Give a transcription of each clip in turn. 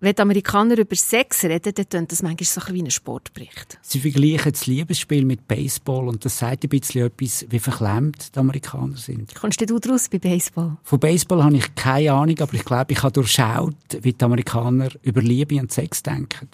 wenn die Amerikaner über Sex reden, dann klingt das manchmal so ein wie ein Sportbericht. Sie vergleichen das Liebesspiel mit Baseball und das sagt ein bisschen etwas, wie verklemmt die Amerikaner sind. Kommst du daraus bei Baseball? Von Baseball habe ich keine Ahnung, aber ich glaube, ich habe durchschaut, wie die Amerikaner über Liebe und Sex denken.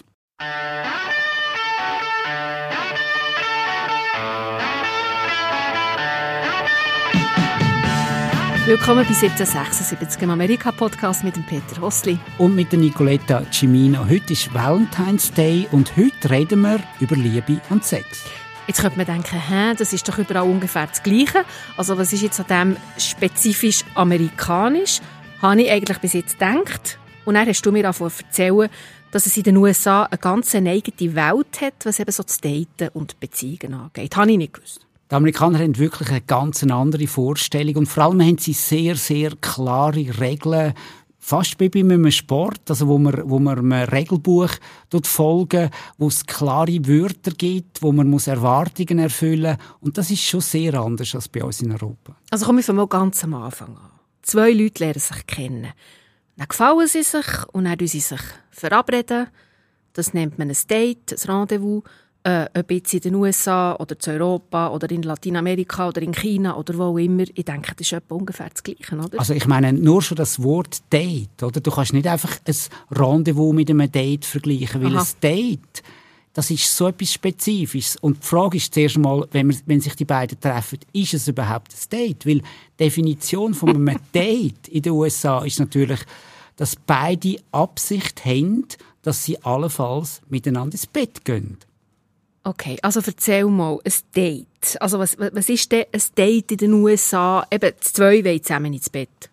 Willkommen bei 1776 im Amerika-Podcast mit dem Peter Hossli. Und mit der Nicoletta Cimino. Heute ist Valentine's Day und heute reden wir über Liebe und Sex. Jetzt könnte man denken, hä, das ist doch überall ungefähr das Gleiche. Also was ist jetzt an dem spezifisch amerikanisch? Habe ich eigentlich bis jetzt gedacht. Und dann hast du mir davon erzählen, dass es in den USA eine ganz eigene Welt hat, was eben so das Daten und Beziehungen angeht. Habe ich nicht gewusst. Die Amerikaner haben wirklich eine ganz andere Vorstellung und vor allem haben sie sehr, sehr klare Regeln, fast wie bei einem Sport, also wo man, wo man einem Regelbuch folgen, wo es klare Wörter gibt, wo man muss Erwartungen erfüllen und das ist schon sehr anders als bei uns in Europa. Also kommen wir mal ganz am Anfang an. Zwei Leute lernen sich kennen. Dann gefallen sie sich und dann sie sich verabreden. Das nennt man ein Date, ein Rendezvous äh, ob jetzt in den USA oder in Europa oder in Lateinamerika oder in China oder wo immer, ich denke, das ist etwa ungefähr das Gleiche, oder? Also ich meine, nur schon das Wort Date, oder? Du kannst nicht einfach ein Rendezvous mit einem Date vergleichen, weil Aha. ein Date, das ist so etwas Spezifisches. Und die Frage ist zuerst mal, wenn, man, wenn sich die beiden treffen, ist es überhaupt ein Date? Weil die Definition von einem Date in den USA ist natürlich, dass beide Absicht haben, dass sie allenfalls miteinander ins Bett gehen. Okay, also erzähl mal, ein Date. Also was, was ist denn ein Date in den USA? Eben, zwei wollen zusammen ins Bett.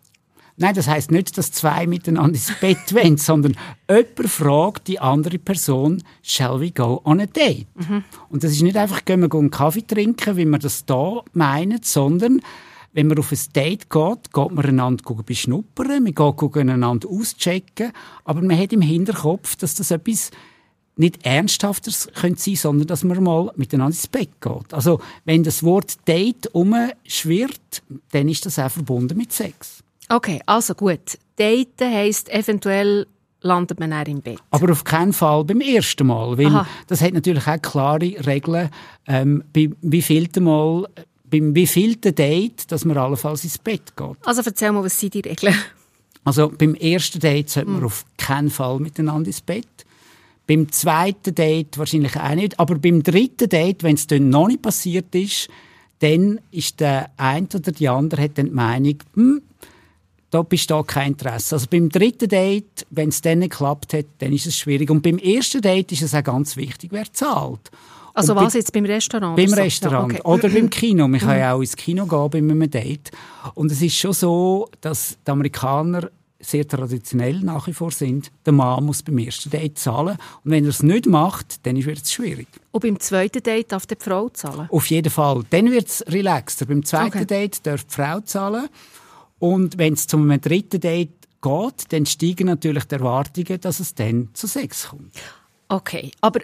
Nein, das heißt nicht, dass zwei miteinander ins Bett wollen, sondern jemand fragt die andere Person, shall we go on a date? Mhm. Und das ist nicht einfach, gehen wir einen Kaffee trinken, wie wir das da meinen, sondern wenn man auf ein Date geht, geht man einander beschnuppern, man geht einander auschecken, aber man hat im Hinterkopf, dass das etwas nicht ernsthafter sein, sondern dass man mal miteinander ins Bett geht. Also wenn das Wort Date umschwirrt, dann ist das auch verbunden mit Sex. Okay, also gut. Daten heisst eventuell landet man dann im Bett. Aber auf keinen Fall beim ersten Mal, weil Aha. das hat natürlich auch klare Regeln, ähm, bei wie vielten Mal, beim wievielten Date, dass man allenfalls ins Bett geht. Also erzähl mal, was sind die Regeln? Also beim ersten Date sollte man hm. auf keinen Fall miteinander ins Bett. Beim zweiten Date wahrscheinlich auch nicht. Aber beim dritten Date, wenn es dann noch nicht passiert ist, dann ist der eine oder die andere hat dann die Meinung, hm, da besteht kein Interesse. Also beim dritten Date, wenn es dann nicht geklappt hat, dann ist es schwierig. Und beim ersten Date ist es auch ganz wichtig, wer zahlt. Also was jetzt beim Restaurant? Beim Restaurant ja, okay. oder beim Kino. Man kann ja auch ins Kino gehen bei einem Date. Und es ist schon so, dass die Amerikaner sehr traditionell nach wie vor sind, der Mann muss beim ersten Date zahlen. Und wenn er es nicht macht, dann wird es schwierig. Und beim zweiten Date darf die Frau zahlen? Auf jeden Fall. Dann wird es relaxter. Beim zweiten okay. Date darf die Frau zahlen. Und wenn es zum dritten Date geht, dann steigen natürlich die Erwartungen, dass es dann zu Sex kommt. Okay, aber,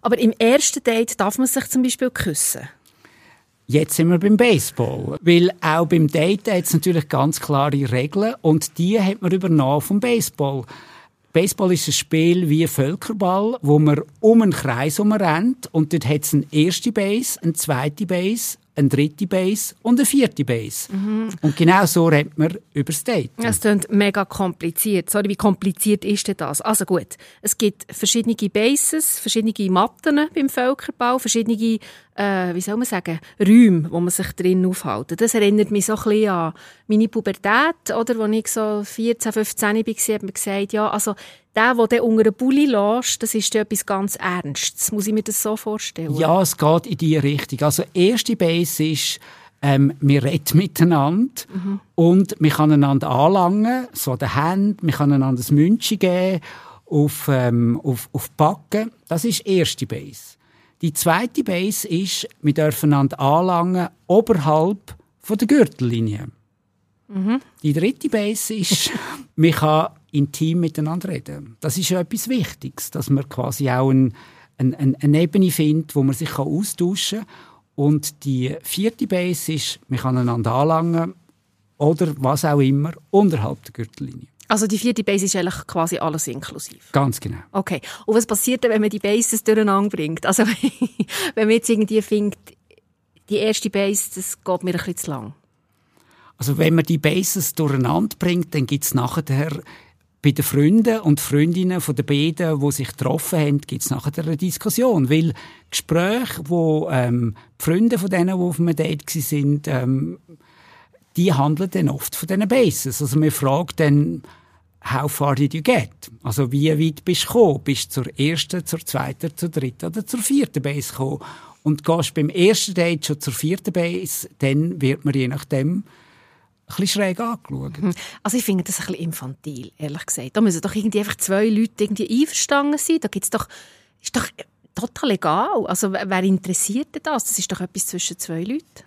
aber im ersten Date darf man sich zum Beispiel küssen? Jetzt sind wir beim Baseball. Weil auch beim Date hat es natürlich ganz klare Regeln und die hat man übernommen vom Baseball. Baseball ist ein Spiel wie Völkerball, wo man um einen Kreis rennt und dort hat es eine erste Base, eine zweite Base, eine dritte Base und eine vierte Base. Mhm. Und genau so redet man über das Date. Es klingt mega kompliziert. Sorry, wie kompliziert ist denn das? Also gut, es gibt verschiedene Bases, verschiedene Matten beim Völkerball, verschiedene, äh, wie soll man sagen, Räume, wo man sich drin aufhält. Das erinnert mich so ein bisschen an meine Pubertät, oder? Als ich so 14, 15 war, hat man gesagt, ja, also der, der dann unter einem Bulli lässt, das ist etwas ganz Ernstes. Muss ich mir das so vorstellen? Ja, es geht in diese Richtung. Also, erste Base ist, ähm, wir reden miteinander mhm. und wir können einander anlangen, so den Händen, wir können einander ein München geben auf, ähm, auf, auf Backen. Das ist die erste Base. Die zweite Base ist, wir dürfen einander anlangen oberhalb von der Gürtellinie. Mhm. Die dritte Base ist, man kann intim miteinander reden. Das ist ja etwas Wichtiges, dass man quasi auch ein, ein, ein, eine Ebene findet, wo man sich austauschen kann. Und die vierte Base ist, man kann einander anlangen oder was auch immer unterhalb der Gürtellinie. Also die vierte Base ist eigentlich quasi alles inklusiv? Ganz genau. Okay. Und was passiert wenn man die Bases durcheinander bringt? Also wenn man jetzt irgendwie findet, die erste Base, das geht mir ein bisschen zu lang. Also wenn man die Bases durcheinander bringt, dann gibt es nachher bei den Freunden und Freundinnen von den beiden, die sich getroffen haben, gibt es nachher eine Diskussion. Weil Gespräche, wo ähm, die Freunde von denen, die auf einem Date waren, ähm, die handeln dann oft von diesen Bases. Also man fragt dann, how far did you get? Also wie weit bist du gekommen? Bist du zur ersten, zur zweiten, zur dritten oder zur vierten Base gekommen? Und gehst du beim ersten Date schon zur vierten Base, dann wird man je nachdem ein bisschen schräg angeschaut. Mhm. Also ich finde das ein bisschen infantil, ehrlich gesagt. Da müssen doch irgendwie einfach zwei Leute irgendwie einverstanden sein. Da gibt's doch, ist doch total egal. Also wer interessiert das? Das ist doch etwas zwischen zwei Leuten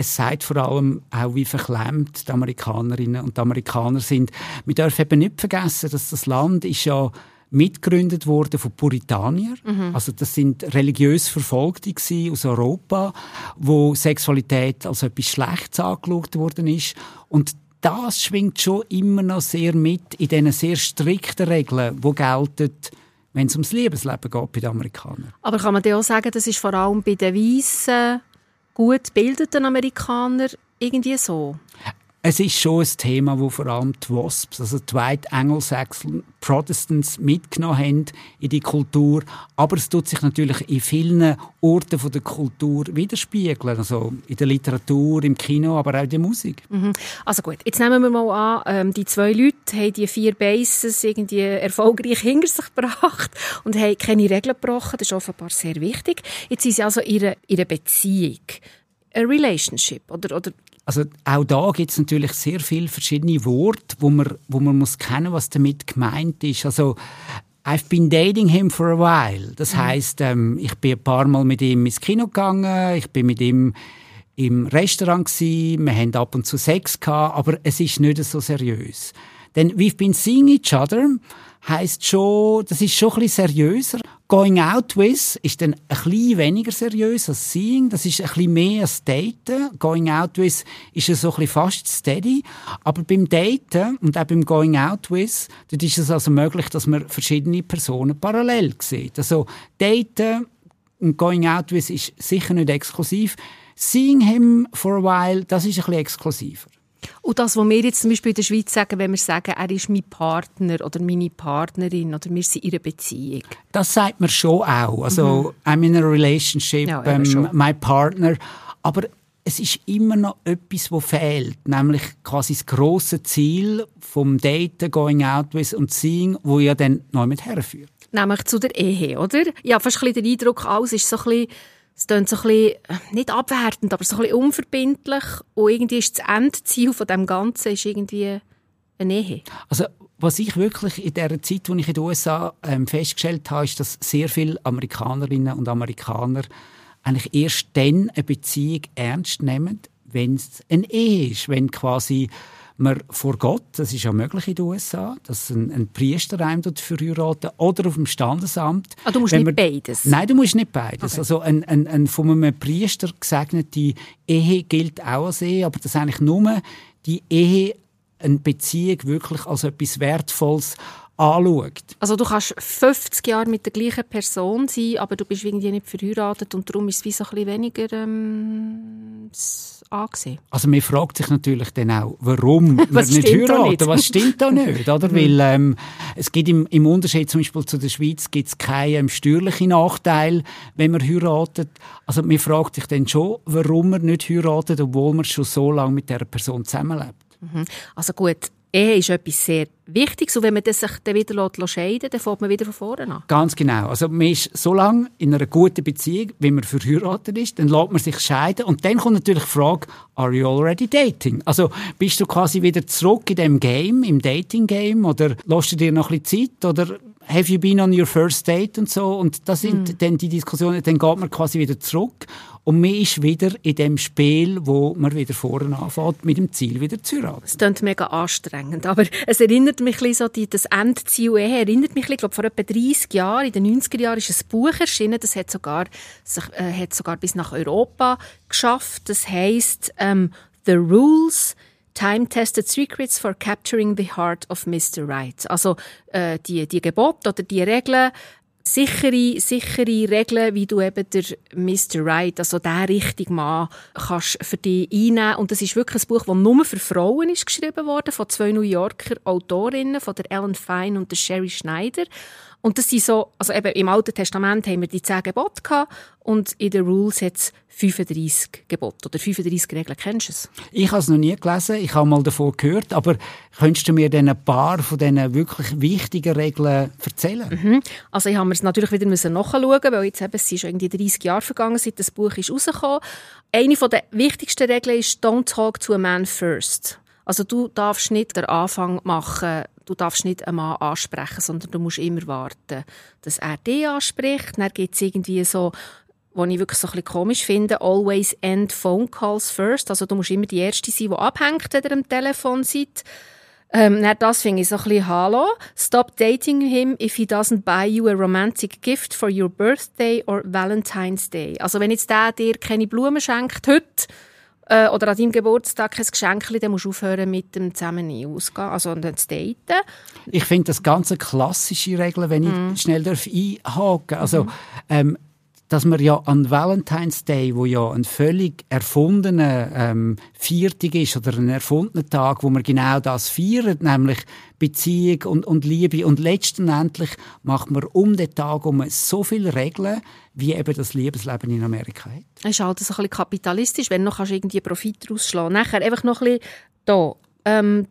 es zeigt vor allem auch, wie verklemmt die Amerikanerinnen und die Amerikaner sind. Wir dürfen eben nicht vergessen, dass das Land ist ja mitgegründet wurde von Puritaniern. Mhm. Also das sind religiös Verfolgte aus Europa, wo Sexualität als etwas Schlechtes angeschaut worden ist. Und das schwingt schon immer noch sehr mit in diesen sehr strikten Regeln, die gelten, wenn es ums Liebesleben geht bei den Amerikanern. Aber kann man dir auch sagen, das ist vor allem bei den Weißen gut gebildeten Amerikaner irgendwie so? Es ist schon ein Thema, wo vor allem die WASPs, also die White Anglo-Saxon Protestants, mitgenommen haben in die Kultur. Aber es tut sich natürlich in vielen Orten von der Kultur widerspiegeln. Also in der Literatur, im Kino, aber auch in der Musik. Mhm. Also gut, jetzt nehmen wir mal an, ähm, die zwei Leute haben die vier Bases irgendwie erfolgreich hinter sich gebracht und haben keine Regeln gebrochen. Das ist offenbar sehr wichtig. Jetzt sind sie also in einer, in einer Beziehung. A relationship oder, oder also auch da gibt es natürlich sehr viele verschiedene Worte, wo man, wo man muss kennen, was damit gemeint ist. Also I've been dating him for a while. Das mhm. heißt, ähm, ich bin ein paar Mal mit ihm ins Kino gegangen, ich bin mit ihm im Restaurant gewesen, wir haben ab und zu Sex gehabt, aber es ist nicht so seriös. Denn we've been seeing each other heisst schon, das ist schon ein bisschen seriöser. Going out with ist dann ein bisschen weniger seriös als seeing. Das ist ein bisschen mehr als daten. Going out with ist so ein bisschen fast steady. Aber beim Daten und auch beim Going out with, dort ist es also möglich, dass man verschiedene Personen parallel sieht. Also daten und Going out with ist sicher nicht exklusiv. Seeing him for a while, das ist ein bisschen exklusiver. Und das, was wir jetzt zum Beispiel in der Schweiz sagen, wenn wir sagen, er ist mein Partner oder meine Partnerin oder wir sind in einer Beziehung. Das sagt man schon auch. Also, mhm. I'm in a relationship, ja, ähm, my partner. Aber es ist immer noch etwas, was fehlt. Nämlich quasi das grosse Ziel vom Daten, Going Out with und Seeing, wo ja dann noch mit herführt. Nämlich zu der Ehe, oder? Ja, fast ein bisschen den Eindruck, alles ist so ein bisschen es klingt so ein bisschen, äh, nicht abwertend, aber so ein bisschen unverbindlich. Und irgendwie ist das Endziel von dem Ganzen ist irgendwie eine Ehe. Also, was ich wirklich in der Zeit, wo ich in den USA ähm, festgestellt habe, ist, dass sehr viele Amerikanerinnen und Amerikaner eigentlich erst dann eine Beziehung ernst nehmen, wenn es eine Ehe ist, wenn quasi man vor Gott, das ist ja möglich in den USA, dass ein, ein Priester einem verheiraten oder auf dem Standesamt. Ah, du musst nicht man, beides? Nein, du musst nicht beides. Okay. Also ein, ein, ein von einem Priester gesegnete Ehe gilt auch als Ehe, aber das eigentlich nur die Ehe, eine Beziehung wirklich als etwas Wertvolles anschaut. Also du kannst 50 Jahre mit der gleichen Person sein, aber du bist irgendwie nicht verheiratet und darum ist es wie so ein bisschen weniger ähm, angesehen. Also man fragt sich natürlich dann auch, warum man nicht heiraten. Was stimmt da nicht? Oder? Mhm. Weil ähm, es gibt im, im Unterschied zum Beispiel zu der Schweiz gibt es keinen ähm, steuerlichen Nachteil, wenn man heiratet. Also man fragt sich dann schon, warum man nicht heiratet, obwohl man schon so lange mit der Person zusammenlebt. Mhm. Also gut, Ehe ist etwas sehr Wichtiges und wenn man sich dann wieder scheiden lässt, dann fängt man wieder von vorne an. Ganz genau. Also man ist so lange in einer guten Beziehung, wie man verheiratet ist, dann lässt man sich scheiden und dann kommt natürlich die Frage, are you already dating? Also bist du quasi wieder zurück in dem Game, im Dating-Game oder lässt du dir noch ein bisschen Zeit oder have you been on your first date und so und das sind mm. dann die Diskussionen, dann geht man quasi wieder zurück und man ist wieder in dem Spiel, wo man wieder vorne anfängt, mit dem Ziel wieder zu heiraten. Es klingt mega anstrengend, aber es erinnert mich ein so, das Endziel Ehe erinnert mich, ich glaube, vor etwa 30 Jahren, in den 90er Jahren, ist ein Buch erschienen, das hat sogar, sich, äh, hat sogar bis nach Europa geschafft. Das heisst ähm, «The Rules Time-tested secrets for capturing the heart of Mr. Right. Also äh, die, die Gebote oder die Regeln, sichere, sichere Regeln, wie du eben der Mr. Right, also der richtige Mann, kannst für dich einnehmen. Und das ist wirklich ein Buch, das nur für Frauen ist geschrieben worden, von zwei New Yorker Autorinnen, von der Ellen Fine und der Sherry Schneider. Und das sind so, also eben im Alten Testament haben wir die zehn Gebote gehabt und in den Rules hat es 35 Gebote oder 35 Regeln. Kennst du es? Ich habe es noch nie gelesen, ich habe mal davon gehört, aber könntest du mir dann ein paar von diesen wirklich wichtigen Regeln erzählen? Mhm. Also ich habe es natürlich wieder nachschauen weil jetzt eben, es sind schon irgendwie 30 Jahre vergangen, seit das Buch ist rausgekommen. Eine der wichtigsten Regeln ist «Don't talk to a man first». Also du darfst nicht den Anfang machen, du darfst nicht einen Mann ansprechen, sondern du musst immer warten, dass er dich anspricht. Dann gibt es irgendwie so, was ich wirklich so ein bisschen komisch finde, always end phone calls first. Also du musst immer die Erste sein, die abhängt, wenn ihr am Telefon seid. Ähm, das finde ich so ein bisschen Hallo. Stop dating him if he doesn't buy you a romantic gift for your birthday or Valentine's Day. Also wenn jetzt der dir keine Blumen schenkt heute, äh, oder an deinem Geburtstag ein Geschenk, dann musst du aufhören mit dem zusammen ausgehen, also und zu daten. Ich finde das ganz klassische Regeln, wenn ich mm. schnell einhaken darf. Also, mm. ähm, dass man ja an Valentine's Day, wo ja ein völlig erfundener ähm, Viertag ist oder ein erfundener Tag, wo man genau das feiert, nämlich Beziehung und, und Liebe. Und letztendlich macht man um den Tag um so viele Regeln, wie eben das Liebesleben in Amerika hat. Es ist halt so ein bisschen kapitalistisch, wenn du noch irgendwie Profit rausschlagen Nachher einfach noch ein bisschen da. Ähm,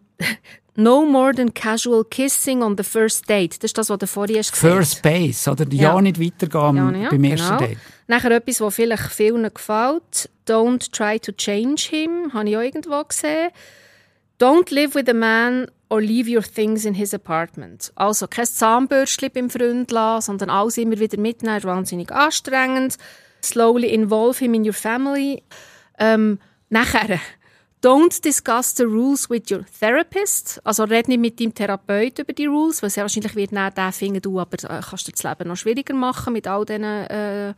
No more than casual kissing on the first date. Das ist das, was du vorhin hast gesagt First base, oder? Ja, ja nicht weitergehen ja, ja, beim ersten genau. Date. Nachher etwas, was vielleicht vielen gefällt. Don't try to change him. Habe ich auch irgendwo gesehen. Don't live with a man or leave your things in his apartment. Also kein Zahnbürstchen beim Freund lassen, sondern alles immer wieder mitnehmen. wahnsinnig anstrengend. Slowly involve him in your family. Ähm, nachher Don't discuss the rules with your therapist. Also red nicht mit deinem Therapeut über die Rules, weil sehr wahrscheinlich wird dann der finden, du aber äh, kannst dir das Leben noch schwieriger machen mit all diesen, äh,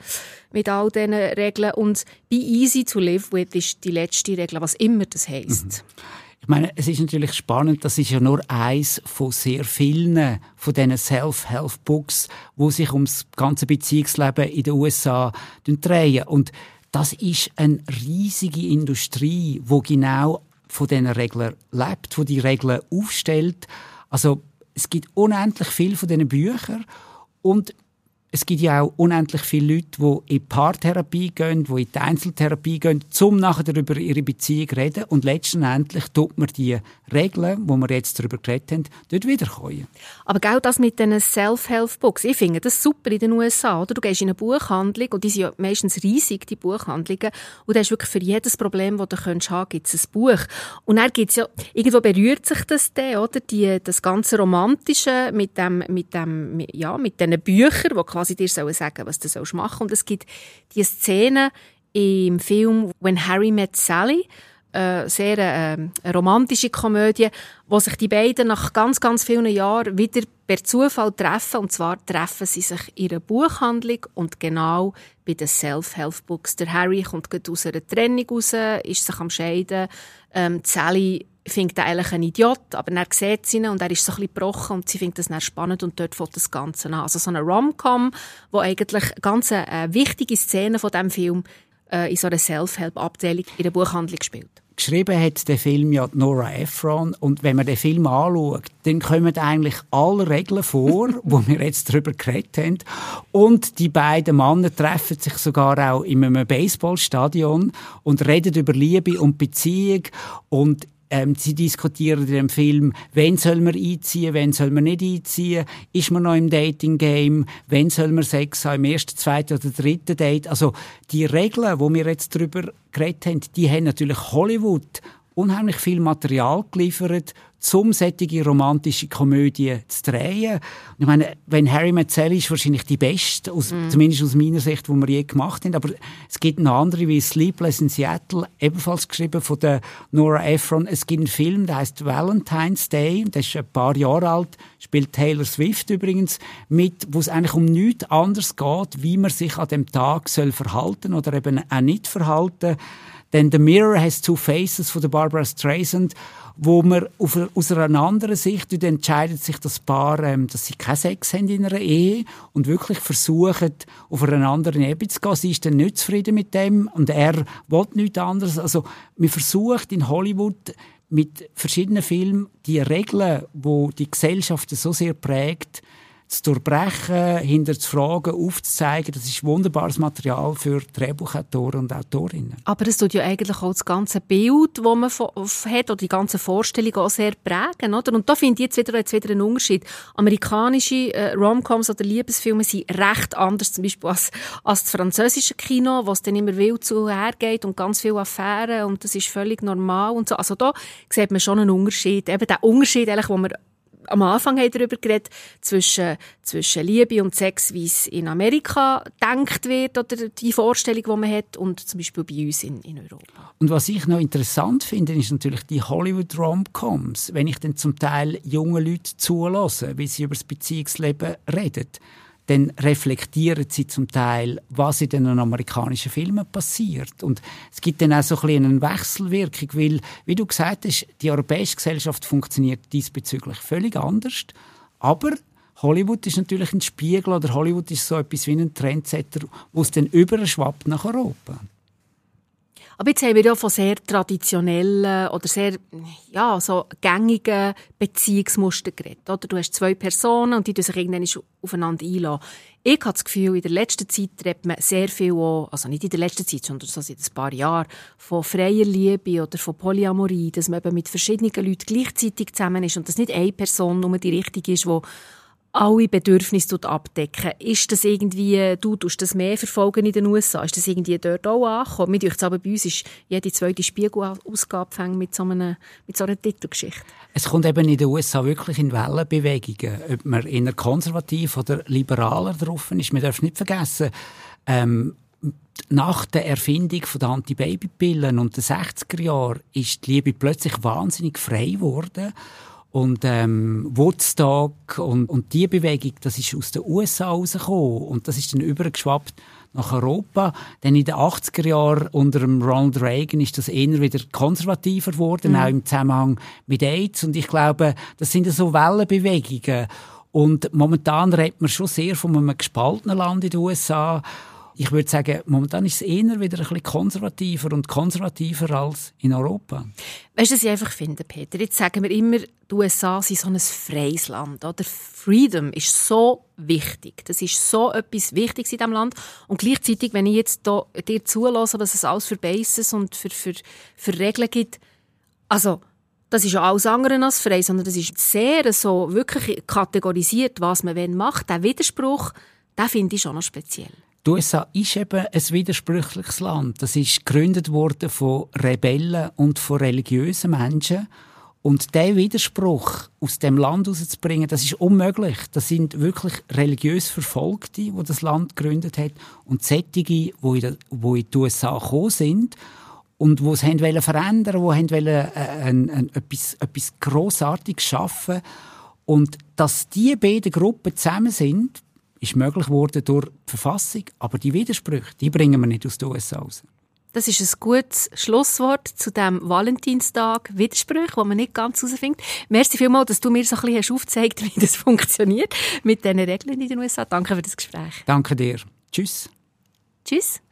mit all diesen Regeln. Und be easy to live with ist die letzte Regel, was immer das heisst. Mhm. Ich meine, es ist natürlich spannend, das ist ja nur eins von sehr vielen von diesen Self-Help-Books, wo sich ums ganze Beziehungsleben in den USA drehen. Und das ist eine riesige Industrie, wo genau von diesen Regeln lebt, wo die Regeln aufstellt. Also es gibt unendlich viel von diesen Büchern und es gibt ja auch unendlich viele Leute, die in Paartherapie gehen, die in die Einzeltherapie gehen, um nachher über ihre Beziehung zu reden. Und letztendlich tut man die Regeln, die wir jetzt darüber geredet haben, dort wiederkommen. Aber genau das mit diesen Self-Help-Books, ich finde das super in den USA. Oder? Du gehst in eine Buchhandlung, und die sind ja meistens riesig, die Buchhandlungen, und da ist wirklich für jedes Problem, das du haben könntest, gibt es ein Buch. Und dann gibt's ja, irgendwo berührt sich das dann, oder? Die, das ganze Romantische mit dem, mit dem, ja, mit diesen Büchern, die quasi dir sagen sollen, was du machen sollst. Und es gibt die Szene im Film When Harry Met Sally, äh, sehr äh, eine romantische Komödie, wo sich die beiden nach ganz, ganz vielen Jahren wieder per Zufall treffen. Und zwar treffen sie sich in einer Buchhandlung und genau bei den Self-Help-Books. Der Harry kommt aus einer Trennung raus, ist sich am Scheiden. Ähm, Sally findet er eigentlich ein Idiot, aber er sieht sie und er ist so ein bisschen gebrochen und sie findet das dann spannend und dort fängt das Ganze an. Also so eine Rom-Com, wo eigentlich ganz eine, eine wichtige Szene von diesem Film äh, in so einer Self-Help-Abteilung in der Buchhandlung spielt. Geschrieben hat der Film ja Nora Ephron und wenn man den Film anschaut, dann kommen eigentlich alle Regeln vor, wo wir jetzt darüber geredet haben. Und die beiden Männer treffen sich sogar auch in einem Baseballstadion und reden über Liebe und Beziehung und ähm, sie diskutieren in dem Film, wen soll man einziehen, wen soll man nicht einziehen, ist man noch im Dating-Game, wen soll man Sex haben, im ersten, zweiten oder dritten Date. Also die Regeln, wo wir jetzt darüber geredet haben, die haben natürlich Hollywood unheimlich viel Material geliefert, um solche romantische Komödie zu drehen. Und ich meine, wenn Harry Met Sally ist wahrscheinlich die beste, aus, mm. zumindest aus meiner Sicht, die wir je gemacht haben. Aber es gibt noch andere wie Sleepless in Seattle, ebenfalls geschrieben von der Nora Ephron. Es gibt einen Film, der heißt Valentine's Day, der ist ein paar Jahre alt, spielt Taylor Swift übrigens mit, wo es eigentlich um nichts anderes geht, wie man sich an dem Tag soll verhalten oder eben auch nicht verhalten Dann The Mirror has Two Faces von der Barbara Streisand, wo man auf, aus einer anderen Sicht entscheidet sich das Paar, ähm, dass sie keinen Sex haben in einer Ehe und wirklich versuchen, auf einer anderen Ebene zu gehen. Sie ist dann nicht zufrieden mit dem und er will nichts anderes. Also, man versucht in Hollywood mit verschiedenen Filmen die Regeln, wo die, die Gesellschaft so sehr prägt, zu durchbrechen, hinter zu fragen, aufzuzeigen. Das ist wunderbares Material für Drehbuchautoren und Autorinnen. Aber es tut ja eigentlich auch das ganze Bild, das man hat, oder die ganze Vorstellung auch sehr prägen, oder? Und da finde ich jetzt wieder, jetzt wieder einen Unterschied. Amerikanische äh, Romcoms oder Liebesfilme sind recht anders, zum Beispiel als, als das französische Kino, wo es dann immer wild zu hergeht und ganz viele Affären und das ist völlig normal und so. Also da sieht man schon einen Unterschied. Eben der Unterschied, eigentlich, wo man am Anfang haben darüber geredet, zwischen, zwischen Liebe und Sex, wie es in Amerika denkt wird, oder die Vorstellung, die man hat, und zum Beispiel bei uns in, in Europa. Und was ich noch interessant finde, ist natürlich die Hollywood-Romcoms. Wenn ich dann zum Teil junge Leute zulasse, wie sie über das Beziehungsleben reden, dann reflektieren sie zum Teil, was in den amerikanischen Filmen passiert. Und es gibt dann auch so ein eine Wechselwirkung, weil, wie du gesagt hast, die europäische Gesellschaft funktioniert diesbezüglich völlig anders. Aber Hollywood ist natürlich ein Spiegel oder Hollywood ist so etwas wie ein Trendsetter, wo es dann überschwappt nach Europa. Aber jetzt haben wir ja von sehr traditionellen oder sehr ja, so gängigen Beziehungsmustern geredet. Oder? Du hast zwei Personen und die sich irgendwann aufeinander einlassen. Ich habe das Gefühl, in der letzten Zeit redet man sehr viel, auch, also nicht in der letzten Zeit, sondern so seit ein paar Jahren, von freier Liebe oder von Polyamorie, dass man eben mit verschiedenen Leuten gleichzeitig zusammen ist und dass nicht eine Person nur die richtige ist, die alle Bedürfnisse abdecken. Ist das irgendwie, du tust das mehr verfolgen in den USA? Ist das irgendwie dort auch angekommen? Mir aber bei uns ist jede zweite Spiegelausgabe mit so, einer, mit so einer Titelgeschichte. Es kommt eben in den USA wirklich in Wellenbewegungen. Ob man eher konservativ oder liberaler drauf ist, man darf nicht vergessen, ähm, nach der Erfindung der Antibabypillen und den 60er Jahren ist die Liebe plötzlich wahnsinnig frei geworden und ähm, Woodstock und, und die Bewegung, das ist aus den USA rausgekommen und das ist dann übergeschwappt nach Europa. Dann in den 80er Jahren unter dem Ronald Reagan ist das eher wieder konservativer geworden, mhm. auch im Zusammenhang mit AIDS. Und ich glaube, das sind so Wellenbewegungen. Und momentan redet man schon sehr von einem gespaltenen Land in den USA ich würde sagen, momentan ist es eher wieder ein bisschen konservativer und konservativer als in Europa. Weißt du, was ich einfach finde, Peter? Jetzt sagen wir immer, die USA sind so ein freies Land. Oder? Freedom ist so wichtig. Das ist so etwas Wichtiges in diesem Land. Und gleichzeitig, wenn ich jetzt da dir zulasse, was es alles für Bases und für, für, für Regeln gibt, also das ist ja alles andere als frei, sondern das ist sehr so wirklich kategorisiert, was man macht. Der Widerspruch, den finde ich schon noch speziell. Die USA ist eben ein widersprüchliches Land. Das ist gegründet worden von Rebellen und von religiösen Menschen. Und der Widerspruch aus dem Land herauszubringen, das ist unmöglich. Das sind wirklich religiös Verfolgte, die das Land gegründet haben und Sättige, die in, die USA gekommen sind und die es haben verändern wollten, die wollten, äh, ein, ein, etwas, etwas Grossartiges schaffen. Und dass diese beiden Gruppen zusammen sind, ist möglich geworden durch die Verfassung, aber die Widersprüche, die bringen wir nicht aus den USA raus. Das ist ein gutes Schlusswort zu dem Valentinstag Widersprüche, wo man nicht ganz herausfindet. Merci vielmals, dass du mir so ein bisschen aufgezeigt hast, wie das funktioniert mit diesen Regeln in den USA. Danke für das Gespräch. Danke dir. Tschüss. Tschüss.